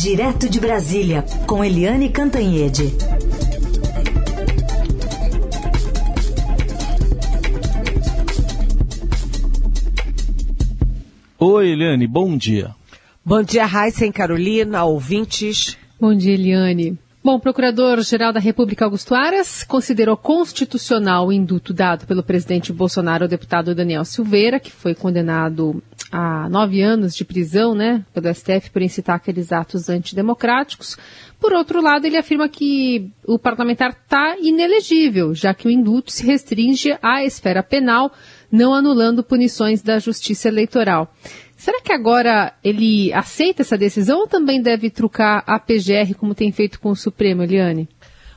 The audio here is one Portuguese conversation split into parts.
Direto de Brasília, com Eliane Cantanhede. Oi, Eliane, bom dia. Bom dia, Raíssa e Carolina, ouvintes. Bom dia, Eliane. Bom, o Procurador-Geral da República Augusto Aras considerou constitucional o induto dado pelo presidente Bolsonaro ao deputado Daniel Silveira, que foi condenado a nove anos de prisão, né, pelo STF por incitar aqueles atos antidemocráticos. Por outro lado, ele afirma que o parlamentar está inelegível, já que o induto se restringe à esfera penal, não anulando punições da Justiça Eleitoral. Será que agora ele aceita essa decisão ou também deve trucar a PGR como tem feito com o Supremo, Eliane?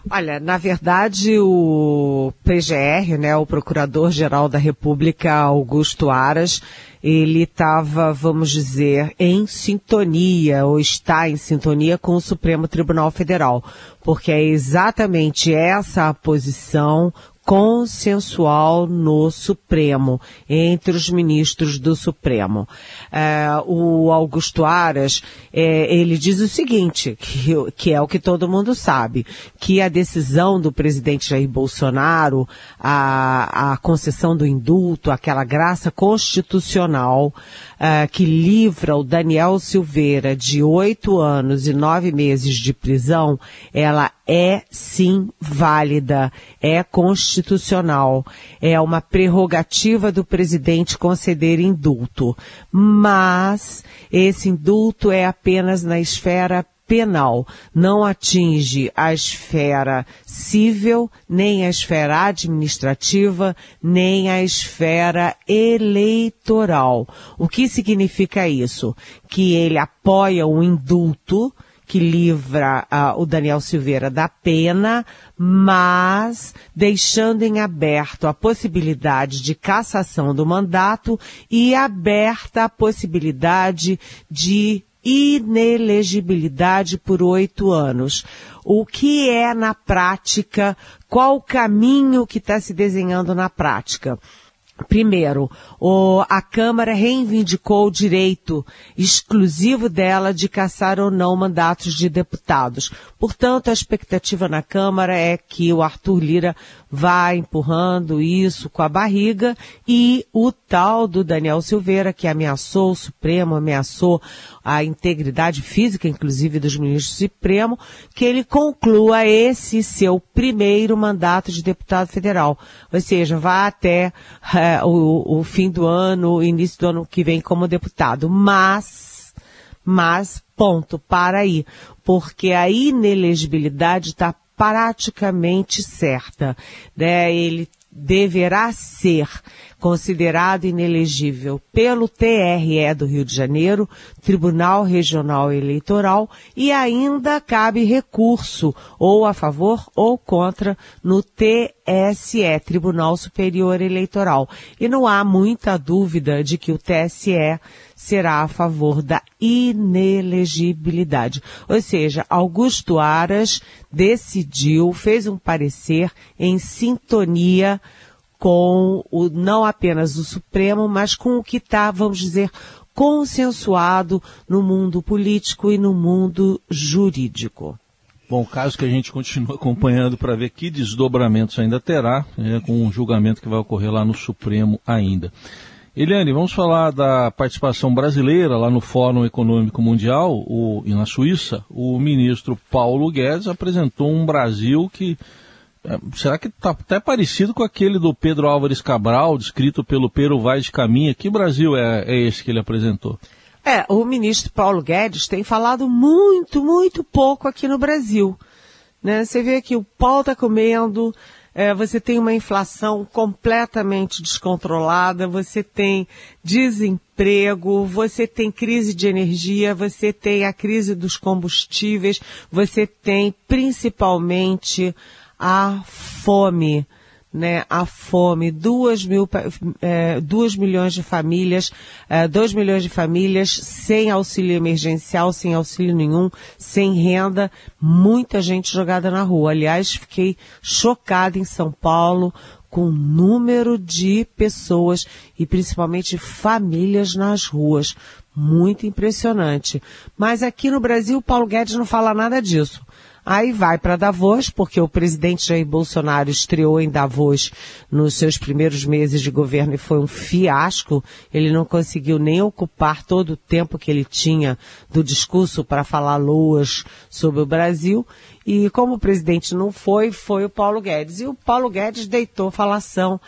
Olha, na verdade, o PGR, né, o Procurador-Geral da República, Augusto Aras, ele estava, vamos dizer, em sintonia, ou está em sintonia com o Supremo Tribunal Federal, porque é exatamente essa a posição consensual no Supremo, entre os ministros do Supremo. É, o Augusto Aras, é, ele diz o seguinte, que, que, é o que todo mundo sabe, que a decisão do presidente Jair Bolsonaro, a, a concessão do indulto, aquela graça constitucional, uh, que livra o Daniel Silveira de oito anos e nove meses de prisão, ela é sim válida, é constitucional, é uma prerrogativa do presidente conceder indulto. Mas esse indulto é apenas na esfera penal não atinge a esfera civil, nem a esfera administrativa, nem a esfera eleitoral. O que significa isso? Que ele apoia o indulto, que livra uh, o Daniel Silveira da pena, mas deixando em aberto a possibilidade de cassação do mandato e aberta a possibilidade de inelegibilidade por oito anos. O que é na prática? Qual o caminho que está se desenhando na prática? Primeiro, o, a Câmara reivindicou o direito exclusivo dela de caçar ou não mandatos de deputados. Portanto, a expectativa na Câmara é que o Arthur Lira vá empurrando isso com a barriga e o tal do Daniel Silveira, que ameaçou o Supremo, ameaçou a integridade física, inclusive, dos ministros do Supremo, que ele conclua esse seu primeiro mandato de deputado federal. Ou seja, vá até é, o, o fim do ano, início do ano que vem como deputado. Mas, mas, ponto, para aí. Porque a inelegibilidade está praticamente certa. Né? Ele deverá ser considerado inelegível pelo TRE do Rio de Janeiro, Tribunal Regional Eleitoral, e ainda cabe recurso, ou a favor ou contra, no TSE, Tribunal Superior Eleitoral. E não há muita dúvida de que o TSE será a favor da inelegibilidade. Ou seja, Augusto Aras decidiu, fez um parecer em sintonia com o, não apenas o Supremo, mas com o que está, vamos dizer, consensuado no mundo político e no mundo jurídico. Bom, caso que a gente continue acompanhando para ver que desdobramentos ainda terá, né, com um julgamento que vai ocorrer lá no Supremo ainda. Eliane, vamos falar da participação brasileira lá no Fórum Econômico Mundial o, e na Suíça. O ministro Paulo Guedes apresentou um Brasil que será que está até parecido com aquele do Pedro Álvares Cabral, descrito pelo Pero Vaz de Caminha? Que Brasil é, é esse que ele apresentou? É, o ministro Paulo Guedes tem falado muito, muito pouco aqui no Brasil. Né? Você vê que o pau está comendo, é, você tem uma inflação completamente descontrolada, você tem desemprego, você tem crise de energia, você tem a crise dos combustíveis, você tem principalmente a fome, né, a fome, duas, mil, é, duas milhões de famílias, é, milhões de famílias sem auxílio emergencial, sem auxílio nenhum, sem renda, muita gente jogada na rua. Aliás, fiquei chocada em São Paulo com o número de pessoas e principalmente famílias nas ruas, muito impressionante. Mas aqui no Brasil, Paulo Guedes não fala nada disso. Aí vai para Davos, porque o presidente Jair Bolsonaro estreou em Davos nos seus primeiros meses de governo e foi um fiasco. Ele não conseguiu nem ocupar todo o tempo que ele tinha do discurso para falar loas sobre o Brasil. E como o presidente não foi, foi o Paulo Guedes. E o Paulo Guedes deitou falação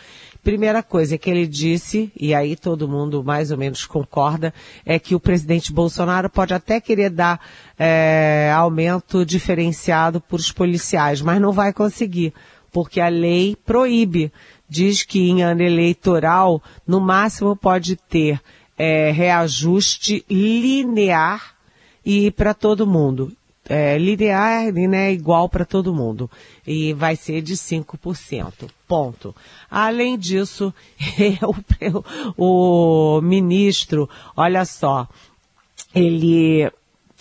Primeira coisa que ele disse, e aí todo mundo mais ou menos concorda, é que o presidente Bolsonaro pode até querer dar é, aumento diferenciado para os policiais, mas não vai conseguir, porque a lei proíbe. Diz que em ano eleitoral, no máximo pode ter é, reajuste linear e para todo mundo é, linear, né, igual para todo mundo. E vai ser de 5%. Ponto. Além disso, eu, o ministro, olha só, ele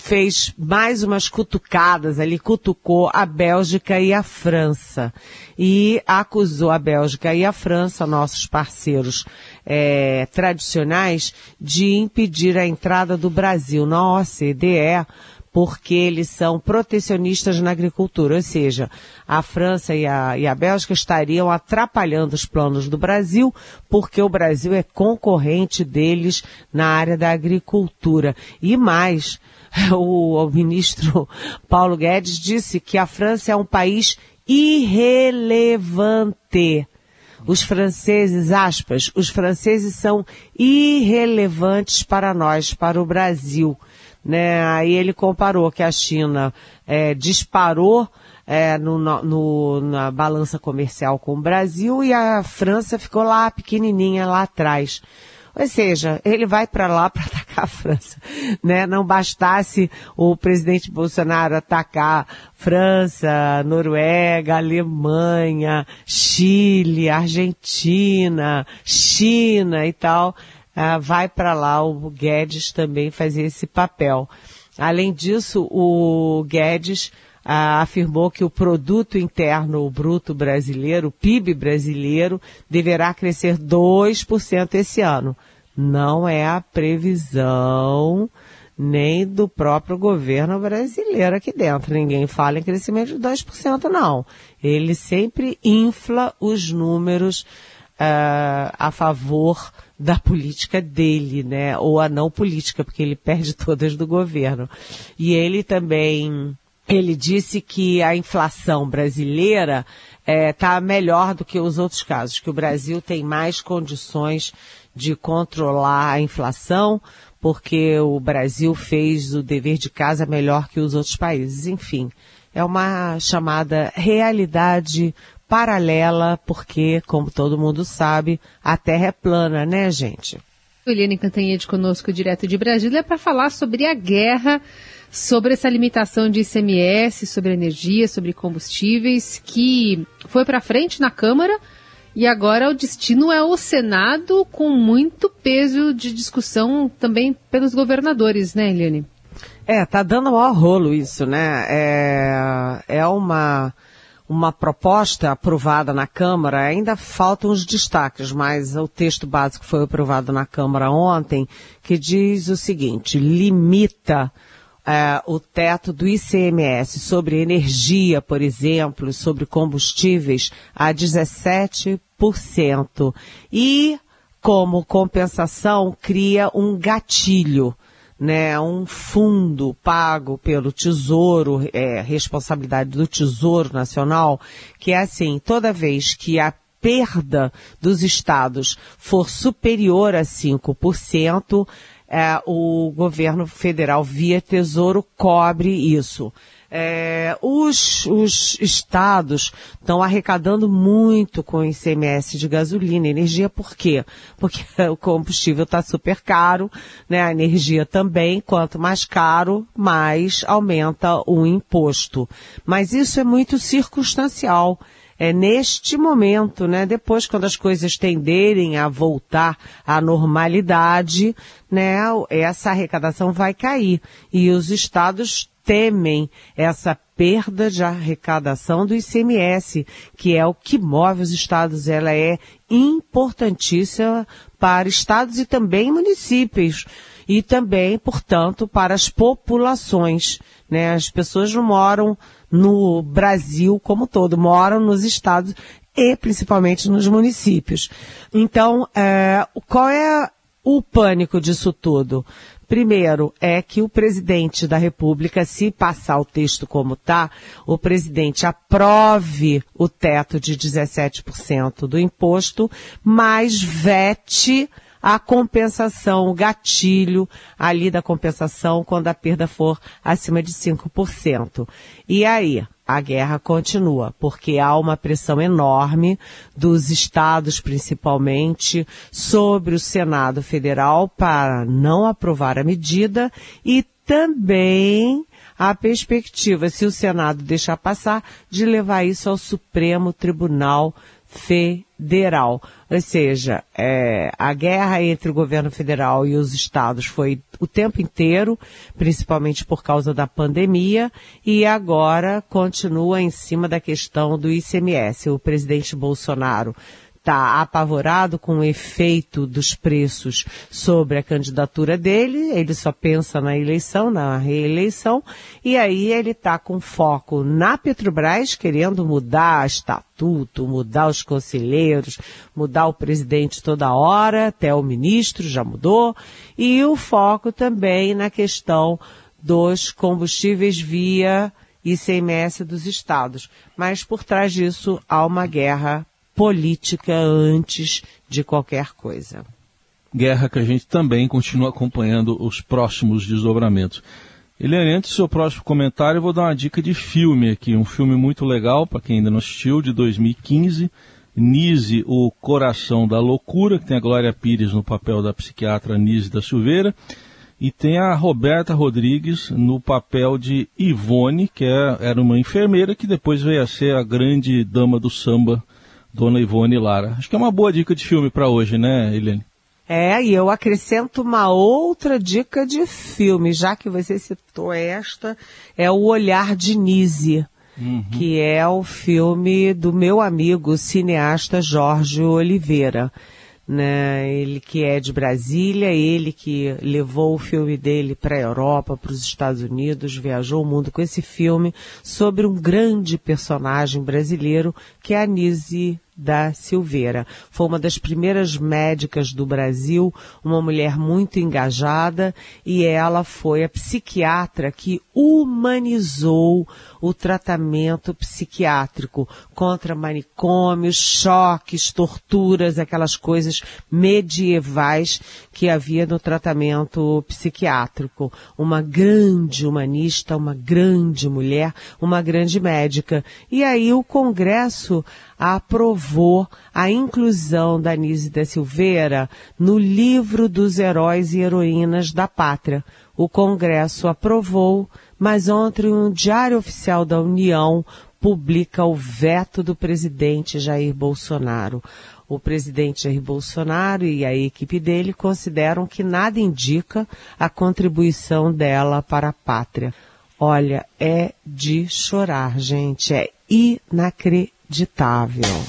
fez mais umas cutucadas ali, cutucou a Bélgica e a França. E acusou a Bélgica e a França, nossos parceiros é, tradicionais, de impedir a entrada do Brasil na OCDE porque eles são protecionistas na agricultura, ou seja, a França e a, e a Bélgica estariam atrapalhando os planos do Brasil, porque o Brasil é concorrente deles na área da agricultura. E mais, o, o ministro Paulo Guedes disse que a França é um país irrelevante. Os franceses, aspas, os franceses são irrelevantes para nós, para o Brasil né? Aí ele comparou que a China é, disparou é, no, no, na balança comercial com o Brasil e a França ficou lá pequenininha lá atrás. Ou seja, ele vai para lá para atacar a França, né? Não bastasse o presidente Bolsonaro atacar França, Noruega, Alemanha, Chile, Argentina, China e tal ah, vai para lá o Guedes também fazer esse papel. Além disso, o Guedes ah, afirmou que o produto interno bruto brasileiro, o PIB brasileiro, deverá crescer 2% esse ano. Não é a previsão nem do próprio governo brasileiro aqui dentro. Ninguém fala em crescimento de 2%, não. Ele sempre infla os números uh, a favor da política dele, né? Ou a não política, porque ele perde todas do governo. E ele também, ele disse que a inflação brasileira está é, melhor do que os outros casos, que o Brasil tem mais condições de controlar a inflação, porque o Brasil fez o dever de casa melhor que os outros países. Enfim, é uma chamada realidade paralela, porque, como todo mundo sabe, a Terra é plana, né, gente? Eliane Cantanhede conosco, direto de Brasília, para falar sobre a guerra, sobre essa limitação de ICMS, sobre energia, sobre combustíveis, que foi para frente na Câmara e agora o destino é o Senado, com muito peso de discussão também pelos governadores, né, Eliane? É, tá dando maior rolo isso, né? É, é uma uma proposta aprovada na Câmara, ainda faltam os destaques, mas o texto básico foi aprovado na Câmara ontem, que diz o seguinte, limita é, o teto do ICMS sobre energia, por exemplo, sobre combustíveis, a 17%. E, como compensação, cria um gatilho né, um fundo pago pelo Tesouro, é, responsabilidade do Tesouro Nacional, que é assim, toda vez que a perda dos estados for superior a 5%, é, o governo federal, via Tesouro, cobre isso. É, os, os estados estão arrecadando muito com o ICMS de gasolina, energia, por quê? Porque o combustível está super caro, né? A energia também, quanto mais caro, mais aumenta o imposto. Mas isso é muito circunstancial é neste momento, né? Depois, quando as coisas tenderem a voltar à normalidade, né? Essa arrecadação vai cair e os estados temem essa perda de arrecadação do ICMS, que é o que move os estados. Ela é importantíssima para estados e também municípios. e também, portanto, para as populações. Né? As pessoas não moram no Brasil como todo, moram nos estados e principalmente nos municípios. Então, é, qual é o pânico disso tudo? Primeiro, é que o presidente da República, se passar o texto como está, o presidente aprove o teto de 17% do imposto, mas vete a compensação, o gatilho ali da compensação quando a perda for acima de 5%. E aí? A guerra continua, porque há uma pressão enorme dos estados, principalmente, sobre o Senado Federal para não aprovar a medida e também a perspectiva, se o Senado deixar passar, de levar isso ao Supremo Tribunal Federal. Ou seja, é, a guerra entre o governo federal e os estados foi o tempo inteiro, principalmente por causa da pandemia, e agora continua em cima da questão do ICMS. O presidente Bolsonaro está apavorado com o efeito dos preços sobre a candidatura dele, ele só pensa na eleição, na reeleição, e aí ele está com foco na Petrobras, querendo mudar estatuto, mudar os conselheiros, mudar o presidente toda hora, até o ministro já mudou, e o foco também na questão dos combustíveis via ICMS dos estados. Mas por trás disso há uma guerra política antes de qualquer coisa. Guerra que a gente também continua acompanhando os próximos desdobramentos. Eliane, antes do seu próximo comentário, eu vou dar uma dica de filme aqui, um filme muito legal, para quem ainda não assistiu, de 2015, Nise, o Coração da Loucura, que tem a Glória Pires no papel da psiquiatra Nise da Silveira, e tem a Roberta Rodrigues no papel de Ivone, que é, era uma enfermeira que depois veio a ser a grande dama do samba Dona Ivone Lara. Acho que é uma boa dica de filme para hoje, né, Eliane? É, e eu acrescento uma outra dica de filme, já que você citou esta, é O Olhar de Nise, uhum. que é o filme do meu amigo cineasta Jorge Oliveira né? Ele que é de Brasília, ele que levou o filme dele para a Europa, para os Estados Unidos, viajou o mundo com esse filme sobre um grande personagem brasileiro que é a Nise da Silveira. Foi uma das primeiras médicas do Brasil, uma mulher muito engajada e ela foi a psiquiatra que humanizou o tratamento psiquiátrico contra manicômios, choques, torturas, aquelas coisas medievais que havia no tratamento psiquiátrico. Uma grande humanista, uma grande mulher, uma grande médica. E aí o Congresso aprovou a inclusão da Nise da Silveira no livro dos heróis e heroínas da pátria. O Congresso aprovou, mas ontem um diário oficial da União publica o veto do presidente Jair Bolsonaro. O presidente Jair Bolsonaro e a equipe dele consideram que nada indica a contribuição dela para a pátria. Olha, é de chorar, gente. É inacreditável inacreditável.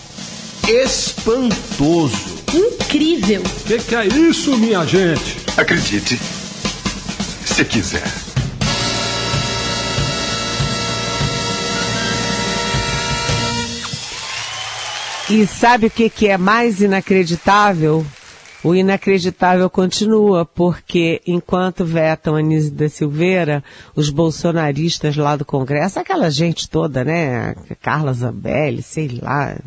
Espantoso. Incrível. O que, que é isso, minha gente? Acredite, se quiser. E sabe o que, que é mais inacreditável? O inacreditável continua, porque enquanto vetam Anísio da Silveira, os bolsonaristas lá do Congresso, aquela gente toda, né? Carla Zambelli, sei lá.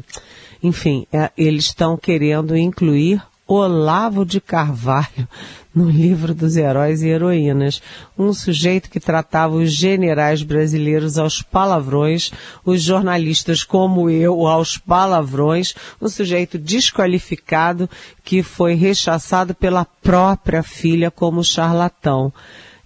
Enfim, é, eles estão querendo incluir Olavo de Carvalho no livro dos heróis e heroínas. Um sujeito que tratava os generais brasileiros aos palavrões, os jornalistas como eu aos palavrões, um sujeito desqualificado que foi rechaçado pela própria filha como charlatão.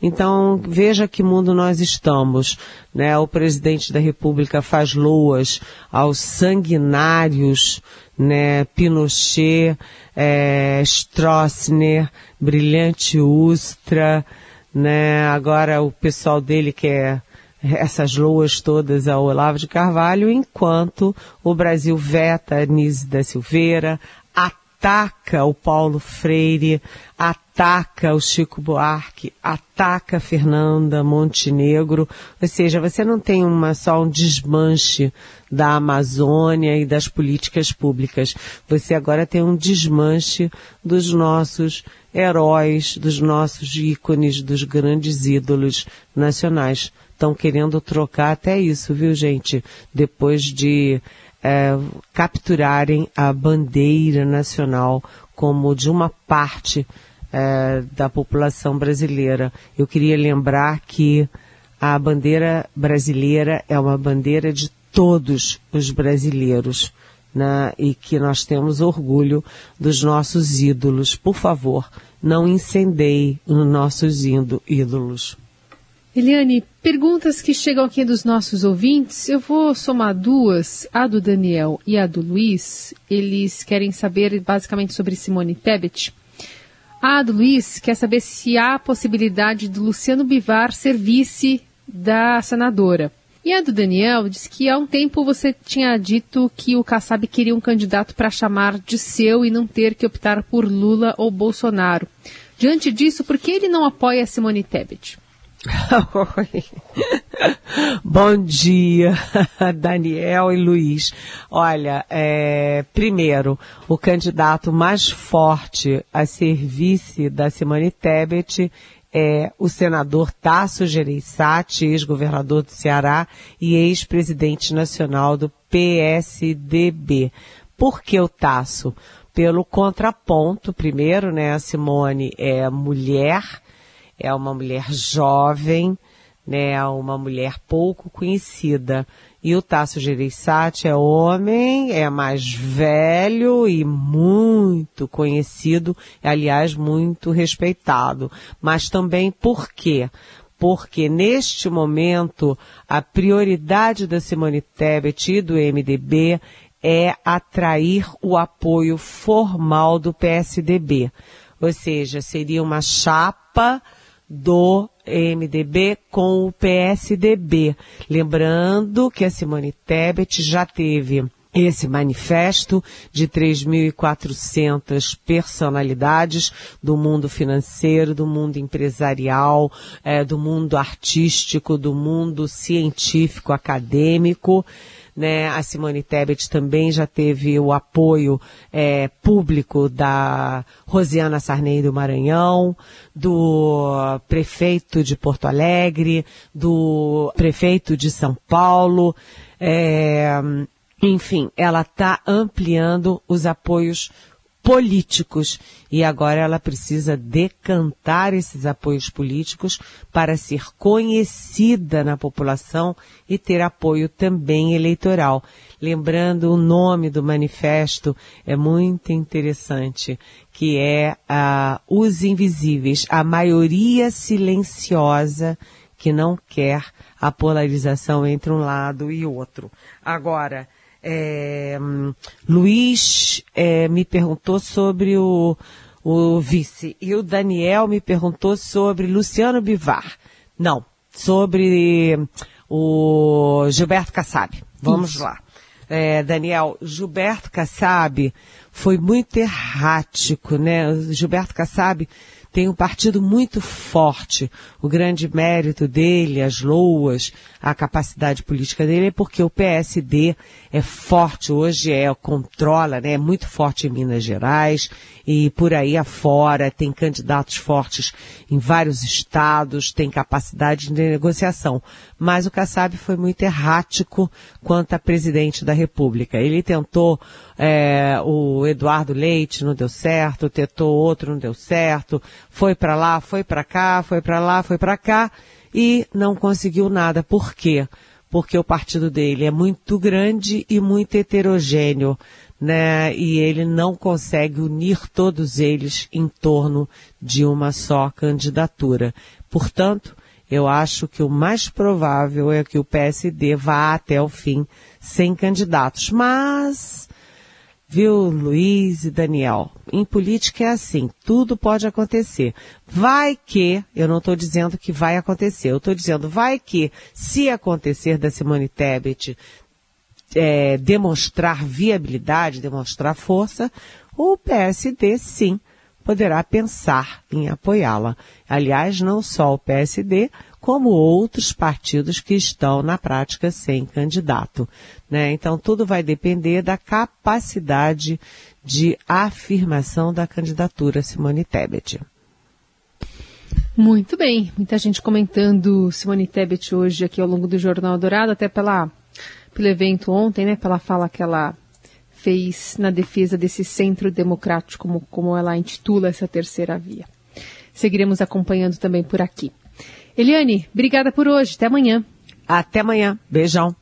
Então, veja que mundo nós estamos. Né? O presidente da República faz loas aos sanguinários, né? Pinochet, é, Stroessner, Brilhante Ustra, né? Agora o pessoal dele quer essas loas todas ao Olavo de Carvalho, enquanto o Brasil veta Nise da Silveira, ataca o Paulo Freire, ataca o Chico Buarque, ataca a Fernanda Montenegro, ou seja, você não tem uma só um desmanche da Amazônia e das políticas públicas. Você agora tem um desmanche dos nossos heróis, dos nossos ícones, dos grandes ídolos nacionais. Estão querendo trocar até isso, viu, gente? Depois de é, capturarem a bandeira nacional como de uma parte é, da população brasileira. Eu queria lembrar que a bandeira brasileira é uma bandeira de todos os brasileiros. Né, e que nós temos orgulho dos nossos ídolos. Por favor, não incendeie os nossos ídolos. Eliane, perguntas que chegam aqui dos nossos ouvintes, eu vou somar duas, a do Daniel e a do Luiz. Eles querem saber basicamente sobre Simone Tebet. A do Luiz quer saber se há possibilidade do Luciano Bivar ser vice da senadora. E a do Daniel diz que há um tempo você tinha dito que o Kassab queria um candidato para chamar de seu e não ter que optar por Lula ou Bolsonaro. Diante disso, por que ele não apoia Simone Tebet? Bom dia, Daniel e Luiz. Olha, é, primeiro, o candidato mais forte a ser vice da Simone Tebet é o senador Tasso Gereissati, ex-governador do Ceará e ex-presidente nacional do PSDB. Por que o Tasso? Pelo contraponto, primeiro, né, a Simone é mulher, é uma mulher jovem, né, uma mulher pouco conhecida. E o Tasso Gereissati é homem, é mais velho e muito conhecido, aliás, muito respeitado. Mas também por quê? Porque neste momento a prioridade da Simone Tebet e do MDB é atrair o apoio formal do PSDB. Ou seja, seria uma chapa do MDB com o PSDB. Lembrando que a Simone Tebet já teve esse manifesto de 3.400 personalidades do mundo financeiro, do mundo empresarial, é, do mundo artístico, do mundo científico, acadêmico né? A Simone Tebet também já teve o apoio é, público da Rosiana Sarney do Maranhão, do prefeito de Porto Alegre, do prefeito de São Paulo. É, enfim, ela está ampliando os apoios políticos e agora ela precisa decantar esses apoios políticos para ser conhecida na população e ter apoio também eleitoral. Lembrando o nome do manifesto é muito interessante, que é uh, Os Invisíveis, a maioria silenciosa que não quer a polarização entre um lado e outro. Agora, é, Luiz é, me perguntou sobre o, o vice e o Daniel me perguntou sobre Luciano Bivar. Não, sobre o Gilberto Kassab. Vamos Isso. lá. É, Daniel, Gilberto Kassab foi muito errático, né? Gilberto Kassab tem um partido muito forte. O grande mérito dele, as loas, a capacidade política dele é porque o PSD é forte hoje, é controla, né, é muito forte em Minas Gerais e por aí afora tem candidatos fortes em vários estados, tem capacidade de negociação. Mas o Kassab foi muito errático quanto a presidente da República. Ele tentou é, o Eduardo Leite, não deu certo, tentou outro, não deu certo, foi para lá, foi para cá, foi para lá, foi para cá e não conseguiu nada. Por quê? Porque o partido dele é muito grande e muito heterogêneo, né? E ele não consegue unir todos eles em torno de uma só candidatura. Portanto, eu acho que o mais provável é que o PSD vá até o fim sem candidatos. Mas Viu, Luiz e Daniel? Em política é assim, tudo pode acontecer. Vai que, eu não estou dizendo que vai acontecer, eu estou dizendo vai que, se acontecer da Simone Tebet é, demonstrar viabilidade, demonstrar força, o PSD sim poderá pensar em apoiá-la. Aliás, não só o PSD, como outros partidos que estão na prática sem candidato. Né? Então, tudo vai depender da capacidade de afirmação da candidatura Simone Tebet. Muito bem, muita gente comentando Simone Tebet hoje aqui ao longo do Jornal Dourado, até pela, pelo evento ontem, né, pela fala que ela fez na defesa desse centro democrático, como, como ela intitula essa terceira via. Seguiremos acompanhando também por aqui. Eliane, obrigada por hoje. Até amanhã. Até amanhã. Beijão.